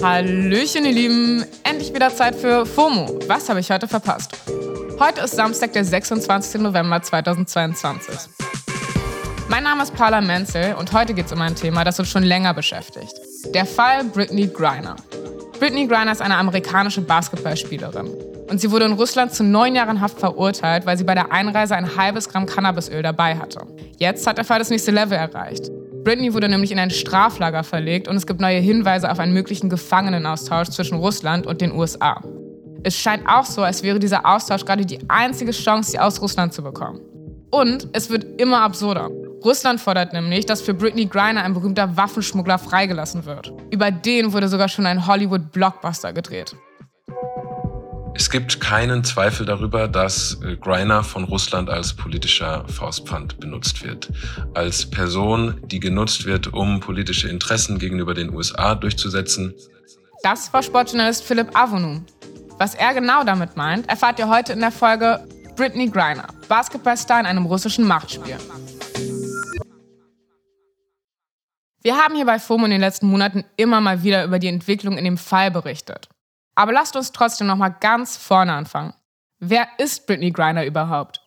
Hallöchen, ihr Lieben. Endlich wieder Zeit für FOMO. Was habe ich heute verpasst? Heute ist Samstag, der 26. November 2022. Mein Name ist Paula Menzel und heute geht es um ein Thema, das uns schon länger beschäftigt. Der Fall Britney Griner. Britney Griner ist eine amerikanische Basketballspielerin. Und sie wurde in Russland zu neun Jahren Haft verurteilt, weil sie bei der Einreise ein halbes Gramm Cannabisöl dabei hatte. Jetzt hat der Fall das nächste Level erreicht. Britney wurde nämlich in ein Straflager verlegt und es gibt neue Hinweise auf einen möglichen Gefangenenaustausch zwischen Russland und den USA. Es scheint auch so, als wäre dieser Austausch gerade die einzige Chance, sie aus Russland zu bekommen. Und es wird immer absurder. Russland fordert nämlich, dass für Britney Griner ein berühmter Waffenschmuggler freigelassen wird. Über den wurde sogar schon ein Hollywood-Blockbuster gedreht. Es gibt keinen Zweifel darüber, dass äh, Greiner von Russland als politischer Faustpfand benutzt wird. Als Person, die genutzt wird, um politische Interessen gegenüber den USA durchzusetzen. Das war Sportjournalist Philipp Avonu. Was er genau damit meint, erfahrt ihr heute in der Folge Britney Griner, Basketballstar in einem russischen Machtspiel. Wir haben hier bei FOMO in den letzten Monaten immer mal wieder über die Entwicklung in dem Fall berichtet. Aber lasst uns trotzdem noch mal ganz vorne anfangen. Wer ist Britney Griner überhaupt?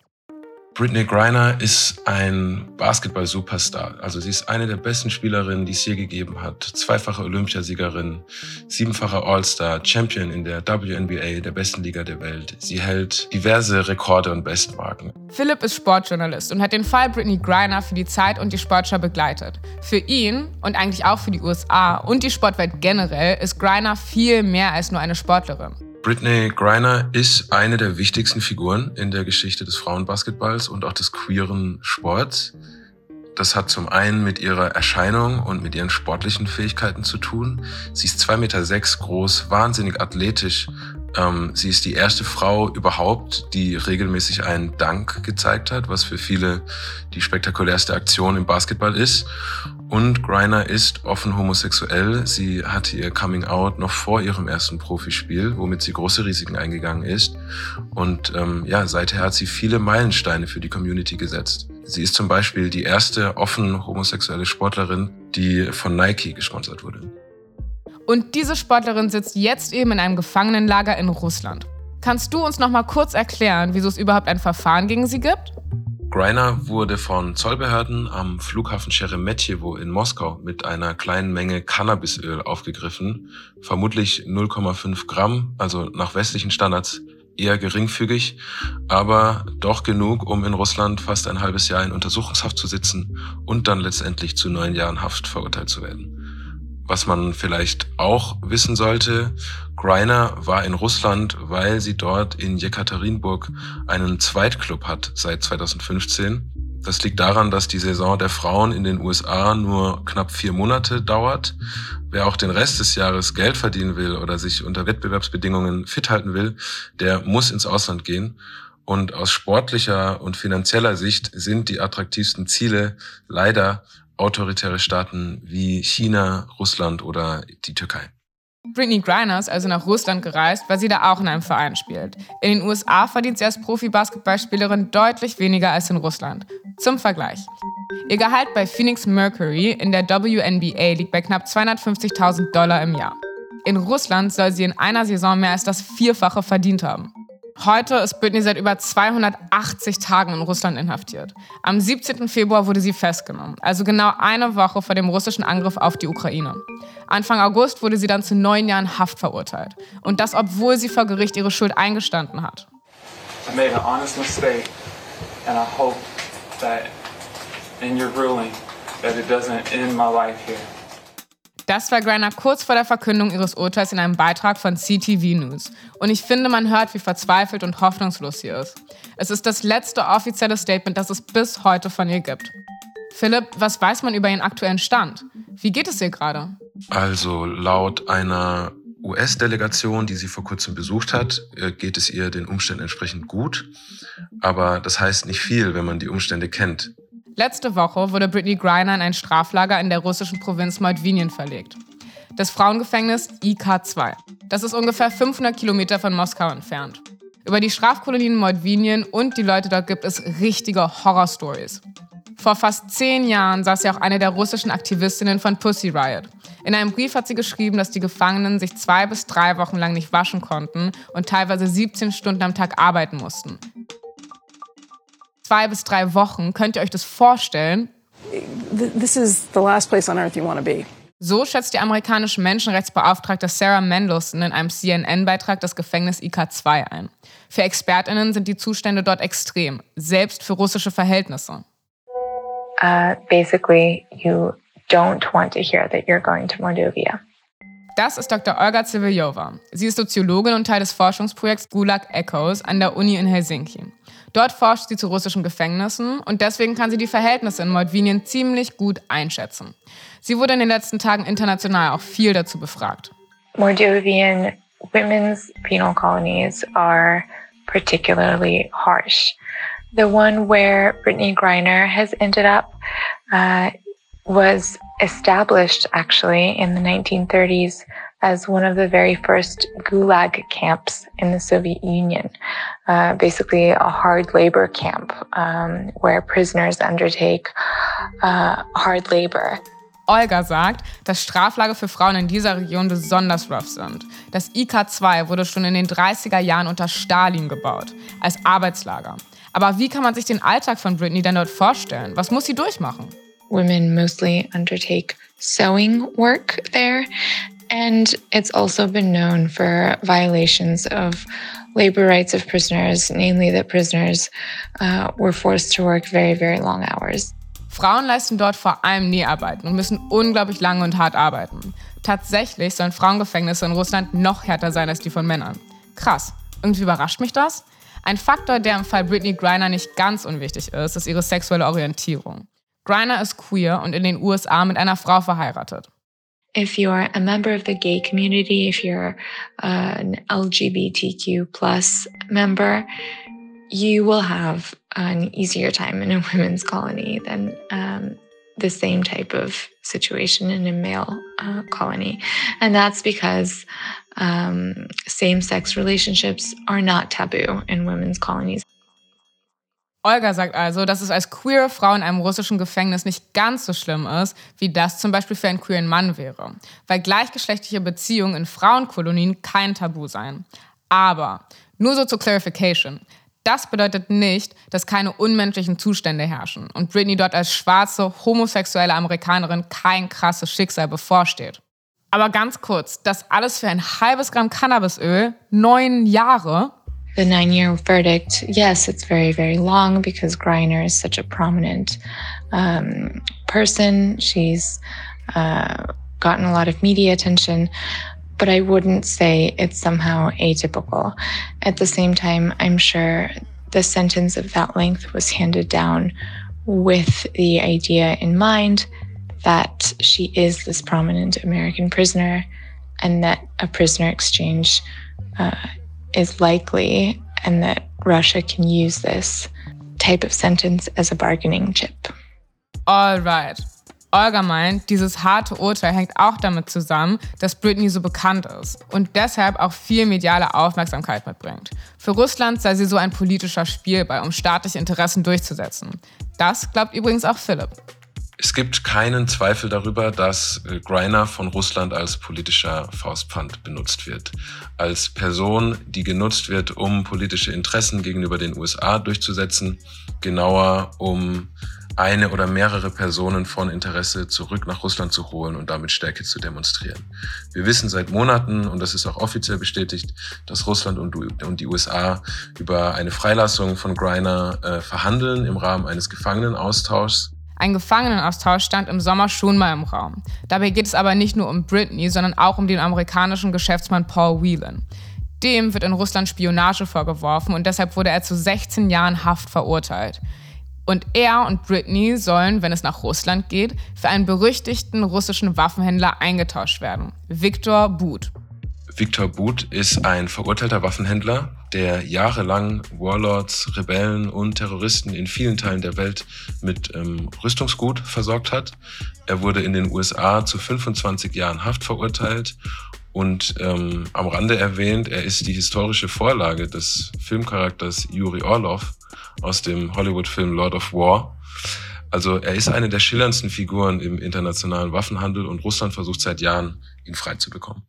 Britney Griner ist ein Basketball-Superstar. Also sie ist eine der besten Spielerinnen, die es je gegeben hat. Zweifache Olympiasiegerin, siebenfache All-Star, Champion in der WNBA, der besten Liga der Welt. Sie hält diverse Rekorde und Bestmarken. Philipp ist Sportjournalist und hat den Fall Britney Griner für die Zeit und die Sportschau begleitet. Für ihn und eigentlich auch für die USA und die Sportwelt generell ist Griner viel mehr als nur eine Sportlerin. Britney Griner ist eine der wichtigsten Figuren in der Geschichte des Frauenbasketballs und auch des queeren Sports. Das hat zum einen mit ihrer Erscheinung und mit ihren sportlichen Fähigkeiten zu tun. Sie ist zwei Meter sechs groß, wahnsinnig athletisch. Ähm, sie ist die erste Frau überhaupt, die regelmäßig einen Dank gezeigt hat, was für viele die spektakulärste Aktion im Basketball ist. Und Griner ist offen homosexuell. Sie hatte ihr Coming Out noch vor ihrem ersten Profispiel, womit sie große Risiken eingegangen ist. Und ähm, ja, seither hat sie viele Meilensteine für die Community gesetzt. Sie ist zum Beispiel die erste offen homosexuelle Sportlerin, die von Nike gesponsert wurde. Und diese Sportlerin sitzt jetzt eben in einem Gefangenenlager in Russland. Kannst du uns noch mal kurz erklären, wieso es überhaupt ein Verfahren gegen sie gibt? Greiner wurde von Zollbehörden am Flughafen Sheremetyevo in Moskau mit einer kleinen Menge Cannabisöl aufgegriffen, vermutlich 0,5 Gramm, also nach westlichen Standards eher geringfügig, aber doch genug, um in Russland fast ein halbes Jahr in Untersuchungshaft zu sitzen und dann letztendlich zu neun Jahren Haft verurteilt zu werden. Was man vielleicht auch wissen sollte, Greiner war in Russland, weil sie dort in Jekaterinburg einen Zweitclub hat seit 2015. Das liegt daran, dass die Saison der Frauen in den USA nur knapp vier Monate dauert. Wer auch den Rest des Jahres Geld verdienen will oder sich unter Wettbewerbsbedingungen fit halten will, der muss ins Ausland gehen. Und aus sportlicher und finanzieller Sicht sind die attraktivsten Ziele leider autoritäre Staaten wie China, Russland oder die Türkei. Britney Griner ist also nach Russland gereist, weil sie da auch in einem Verein spielt. In den USA verdient sie als Profi-Basketballspielerin deutlich weniger als in Russland. Zum Vergleich. Ihr Gehalt bei Phoenix Mercury in der WNBA liegt bei knapp 250.000 Dollar im Jahr. In Russland soll sie in einer Saison mehr als das Vierfache verdient haben. Heute ist Britney seit über 280 Tagen in Russland inhaftiert. Am 17. Februar wurde sie festgenommen, also genau eine Woche vor dem russischen Angriff auf die Ukraine. Anfang August wurde sie dann zu neun Jahren Haft verurteilt. Und das, obwohl sie vor Gericht ihre Schuld eingestanden hat. I made an honest mistake and I hope that in your ruling that it doesn't end my life here. Das war Griner kurz vor der Verkündung ihres Urteils in einem Beitrag von CTV News. Und ich finde, man hört, wie verzweifelt und hoffnungslos sie ist. Es ist das letzte offizielle Statement, das es bis heute von ihr gibt. Philipp, was weiß man über ihren aktuellen Stand? Wie geht es ihr gerade? Also laut einer US-Delegation, die sie vor kurzem besucht hat, äh, geht es ihr den Umständen entsprechend gut. Aber das heißt nicht viel, wenn man die Umstände kennt. Letzte Woche wurde Britney Griner in ein Straflager in der russischen Provinz Mordvinien verlegt. Das Frauengefängnis IK2. Das ist ungefähr 500 Kilometer von Moskau entfernt. Über die Strafkolonien Mordvinien und die Leute dort gibt es richtige Horrorstories. Vor fast zehn Jahren saß ja auch eine der russischen Aktivistinnen von Pussy Riot. In einem Brief hat sie geschrieben, dass die Gefangenen sich zwei bis drei Wochen lang nicht waschen konnten und teilweise 17 Stunden am Tag arbeiten mussten. Zwei bis drei Wochen, könnt ihr euch das vorstellen? This is the last place on earth you want to be. So schätzt die amerikanische Menschenrechtsbeauftragte Sarah Mendelsohn in einem CNN-Beitrag das Gefängnis IK2 ein. Für ExpertInnen sind die Zustände dort extrem, selbst für russische Verhältnisse. Uh, basically, you don't want to hear that you're going to Mordovia. Das ist Dr. Olga Ziviljova. Sie ist Soziologin und Teil des Forschungsprojekts Gulag Echoes an der Uni in Helsinki. Dort forscht sie zu russischen Gefängnissen und deswegen kann sie die Verhältnisse in Mordvinien ziemlich gut einschätzen. Sie wurde in den letzten Tagen international auch viel dazu befragt. Mordovian women's penal colonies are particularly harsh. The one where Brittany Griner has ended up uh, was established actually in the 1930s as one of the very first gulag camps in the Soviet Union, uh, basically a hard labor camp um, where prisoners undertake uh, hard labor. Olga sagt, dass Straflager für Frauen in dieser Region besonders rough sind. Das IK2 wurde schon in den 30er Jahren unter Stalin gebaut, als Arbeitslager. Aber wie kann man sich den Alltag von Britney denn dort vorstellen? Was muss sie durchmachen? Women mostly undertake sewing work there. And it's also been known for violations of labor rights of prisoners, namely that prisoners uh, were forced to work very, very long hours. Frauen leisten dort vor allem Näharbeiten und müssen unglaublich lange und hart arbeiten. Tatsächlich sollen Frauengefängnisse in Russland noch härter sein als die von Männern. Krass. Irgendwie überrascht mich das. Ein Faktor, der im Fall Britney Griner nicht ganz unwichtig ist, ist ihre sexuelle Orientierung. Griner ist queer und in den USA mit einer Frau verheiratet. If you're a member of the gay community, if you're uh, an LGBTQ plus member, you will have an easier time in a women's colony than um, the same type of situation in a male uh, colony. And that's because um, same sex relationships are not taboo in women's colonies. Olga sagt also, dass es als queere Frau in einem russischen Gefängnis nicht ganz so schlimm ist, wie das zum Beispiel für einen queeren Mann wäre, weil gleichgeschlechtliche Beziehungen in Frauenkolonien kein Tabu seien. Aber, nur so zur Clarification, das bedeutet nicht, dass keine unmenschlichen Zustände herrschen und Britney dort als schwarze, homosexuelle Amerikanerin kein krasses Schicksal bevorsteht. Aber ganz kurz, das alles für ein halbes Gramm Cannabisöl, neun Jahre, the nine year verdict, yes, it's very, very long because Greiner is such a prominent um, person. She's uh, gotten a lot of media attention, but I wouldn't say it's somehow atypical. At the same time, I'm sure the sentence of that length was handed down with the idea in mind that she is this prominent American prisoner and that a prisoner exchange uh, is likely and that Russia can use this type of sentence as a bargaining chip. Alright. Olga meint, dieses harte Urteil hängt auch damit zusammen, dass Britney so bekannt ist und deshalb auch viel mediale Aufmerksamkeit mitbringt. Für Russland sei sie so ein politischer Spielball, um staatliche Interessen durchzusetzen. Das glaubt übrigens auch Philipp. Es gibt keinen Zweifel darüber, dass äh, Greiner von Russland als politischer Faustpfand benutzt wird. Als Person, die genutzt wird, um politische Interessen gegenüber den USA durchzusetzen, genauer um eine oder mehrere Personen von Interesse zurück nach Russland zu holen und damit Stärke zu demonstrieren. Wir wissen seit Monaten, und das ist auch offiziell bestätigt, dass Russland und die USA über eine Freilassung von Greiner äh, verhandeln im Rahmen eines Gefangenenaustauschs. Ein Gefangenenaustausch stand im Sommer schon mal im Raum. Dabei geht es aber nicht nur um Britney, sondern auch um den amerikanischen Geschäftsmann Paul Whelan. Dem wird in Russland Spionage vorgeworfen und deshalb wurde er zu 16 Jahren Haft verurteilt. Und er und Britney sollen, wenn es nach Russland geht, für einen berüchtigten russischen Waffenhändler eingetauscht werden. Viktor But. Viktor But ist ein verurteilter Waffenhändler, der jahrelang Warlords, Rebellen und Terroristen in vielen Teilen der Welt mit ähm, Rüstungsgut versorgt hat. Er wurde in den USA zu 25 Jahren Haft verurteilt und ähm, am Rande erwähnt, er ist die historische Vorlage des Filmcharakters Yuri Orlov aus dem Hollywood-Film Lord of War. Also er ist eine der schillerndsten Figuren im internationalen Waffenhandel und Russland versucht seit Jahren, ihn freizubekommen.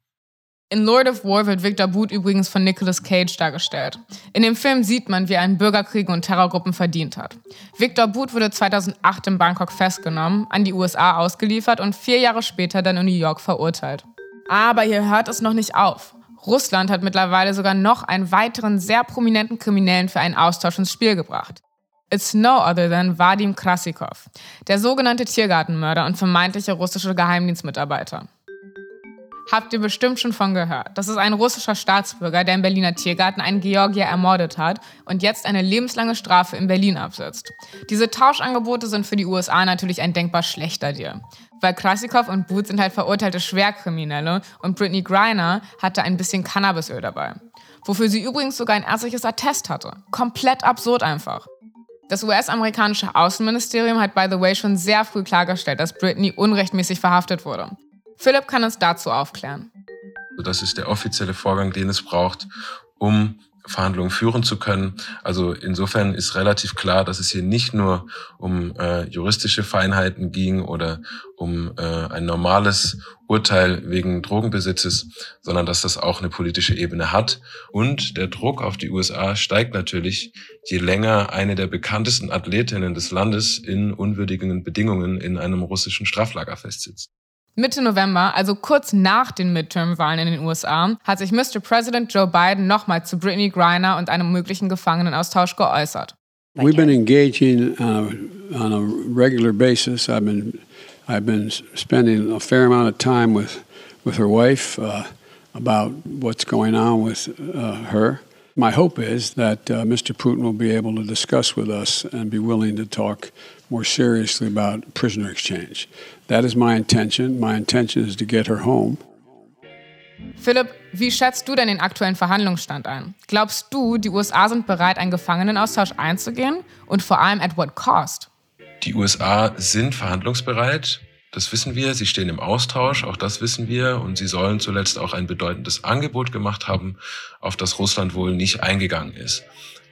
In Lord of War wird Victor Boot übrigens von Nicolas Cage dargestellt. In dem Film sieht man, wie er einen Bürgerkrieg und Terrorgruppen verdient hat. Victor Boot wurde 2008 in Bangkok festgenommen, an die USA ausgeliefert und vier Jahre später dann in New York verurteilt. Aber hier hört es noch nicht auf. Russland hat mittlerweile sogar noch einen weiteren sehr prominenten Kriminellen für einen Austausch ins Spiel gebracht. It's no other than Vadim Krasikov, der sogenannte Tiergartenmörder und vermeintliche russische Geheimdienstmitarbeiter. Habt ihr bestimmt schon von gehört. Das ist ein russischer Staatsbürger, der im Berliner Tiergarten einen Georgier ermordet hat und jetzt eine lebenslange Strafe in Berlin absitzt. Diese Tauschangebote sind für die USA natürlich ein denkbar schlechter Deal. Weil Krasikov und Booth sind halt verurteilte Schwerkriminelle und Britney Griner hatte ein bisschen Cannabisöl dabei. Wofür sie übrigens sogar ein ärztliches Attest hatte. Komplett absurd einfach. Das US-amerikanische Außenministerium hat, by the way, schon sehr früh klargestellt, dass Britney unrechtmäßig verhaftet wurde. Philipp kann uns dazu aufklären. Das ist der offizielle Vorgang, den es braucht, um Verhandlungen führen zu können. Also insofern ist relativ klar, dass es hier nicht nur um äh, juristische Feinheiten ging oder um äh, ein normales Urteil wegen Drogenbesitzes, sondern dass das auch eine politische Ebene hat. Und der Druck auf die USA steigt natürlich, je länger eine der bekanntesten Athletinnen des Landes in unwürdigen Bedingungen in einem russischen Straflager festsitzt. Mitte November, also kurz nach den Midterm-Wahlen in den USA, hat sich Mr. President Joe Biden nochmal zu Brittany Griner und einem möglichen Gefangenenaustausch geäußert. We've been engaging uh, on a regular basis. I've been, I've been spending a fair amount of time with, with her wife uh, about what's going on with uh, her. My hope is that uh, Mr. Putin will be able to discuss with us and be willing to talk more seriously about prisoner exchange. That is my intention. My intention is to get her home. Philipp, wie schätzt du denn den aktuellen Verhandlungsstand ein? Glaubst du, die USA sind bereit, einen Gefangenenaustausch einzugehen? Und vor allem at what cost? Die USA sind verhandlungsbereit. Das wissen wir. Sie stehen im Austausch. Auch das wissen wir. Und sie sollen zuletzt auch ein bedeutendes Angebot gemacht haben, auf das Russland wohl nicht eingegangen ist.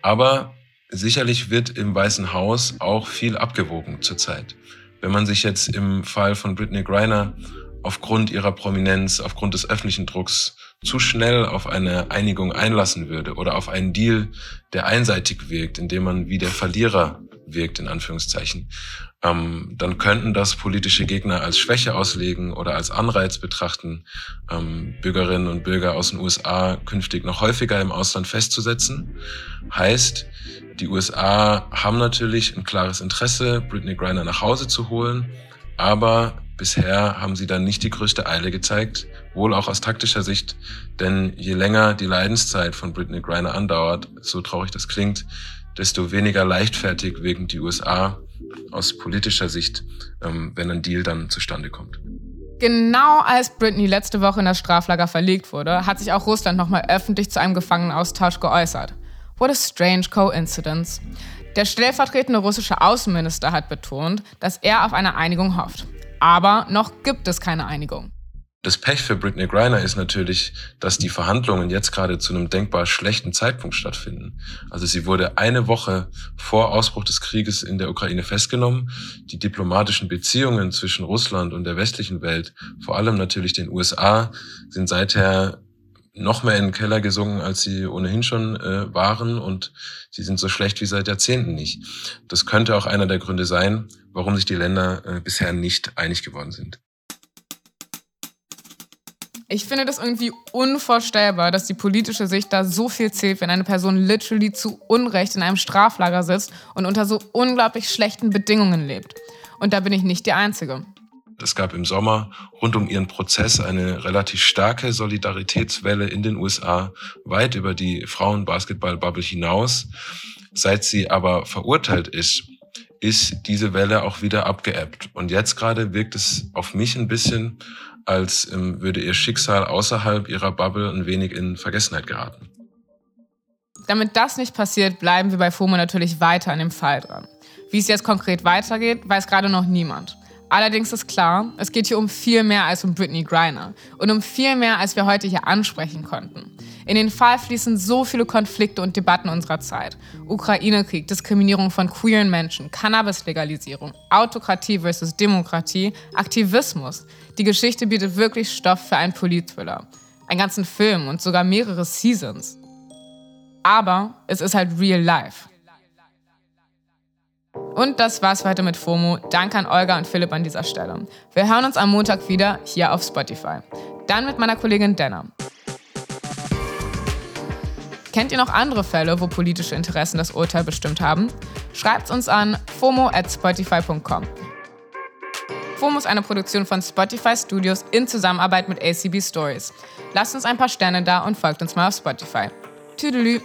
Aber sicherlich wird im Weißen Haus auch viel abgewogen zurzeit. Wenn man sich jetzt im Fall von Britney Griner aufgrund ihrer Prominenz, aufgrund des öffentlichen Drucks zu schnell auf eine Einigung einlassen würde oder auf einen Deal, der einseitig wirkt, indem man wie der Verlierer wirkt, in Anführungszeichen, ähm, dann könnten das politische Gegner als Schwäche auslegen oder als Anreiz betrachten, ähm, Bürgerinnen und Bürger aus den USA künftig noch häufiger im Ausland festzusetzen. Heißt, die USA haben natürlich ein klares Interesse, Britney Griner nach Hause zu holen, aber bisher haben sie dann nicht die größte Eile gezeigt, wohl auch aus taktischer Sicht, denn je länger die Leidenszeit von Britney Griner andauert, so traurig das klingt, desto weniger leichtfertig wegen die USA aus politischer Sicht, ähm, wenn ein Deal dann zustande kommt. Genau als Britney letzte Woche in das Straflager verlegt wurde, hat sich auch Russland nochmal öffentlich zu einem Gefangenenaustausch geäußert. What a strange coincidence. Der stellvertretende russische Außenminister hat betont, dass er auf eine Einigung hofft. Aber noch gibt es keine Einigung. Das Pech für Britney Griner ist natürlich, dass die Verhandlungen jetzt gerade zu einem denkbar schlechten Zeitpunkt stattfinden. Also sie wurde eine Woche vor Ausbruch des Krieges in der Ukraine festgenommen. Die diplomatischen Beziehungen zwischen Russland und der westlichen Welt, vor allem natürlich den USA, sind seither noch mehr in den Keller gesungen, als sie ohnehin schon äh, waren und sie sind so schlecht wie seit Jahrzehnten nicht. Das könnte auch einer der Gründe sein, warum sich die Länder äh, bisher nicht einig geworden sind. Ich finde das irgendwie unvorstellbar, dass die politische Sicht da so viel zählt, wenn eine Person literally zu Unrecht in einem Straflager sitzt und unter so unglaublich schlechten Bedingungen lebt. Und da bin ich nicht die Einzige. Es gab im Sommer rund um ihren Prozess eine relativ starke Solidaritätswelle in den USA, weit über die Frauenbasketball-Bubble hinaus. Seit sie aber verurteilt ist, ist diese Welle auch wieder abgeebbt. Und jetzt gerade wirkt es auf mich ein bisschen, als ähm, würde ihr Schicksal außerhalb ihrer Bubble ein wenig in Vergessenheit geraten. Damit das nicht passiert, bleiben wir bei FOMO natürlich weiter an dem Fall dran. Wie es jetzt konkret weitergeht, weiß gerade noch niemand. Allerdings ist klar, es geht hier um viel mehr als um Britney Griner und um viel mehr, als wir heute hier ansprechen konnten. In den Fall fließen so viele Konflikte und Debatten unserer Zeit. Ukraine-Krieg, Diskriminierung von queeren Menschen, Cannabis-Legalisierung, Autokratie versus Demokratie, Aktivismus. Die Geschichte bietet wirklich Stoff für einen Politthriller. Einen ganzen Film und sogar mehrere Seasons. Aber es ist halt real life. Und das war's für heute mit FOMO. Danke an Olga und Philipp an dieser Stelle. Wir hören uns am Montag wieder hier auf Spotify. Dann mit meiner Kollegin Denner. Kennt ihr noch andere Fälle, wo politische Interessen das Urteil bestimmt haben? Schreibt uns an fomo at spotify.com. FOMO ist eine Produktion von Spotify Studios in Zusammenarbeit mit ACB Stories. Lasst uns ein paar Sterne da und folgt uns mal auf Spotify. Tüdelü.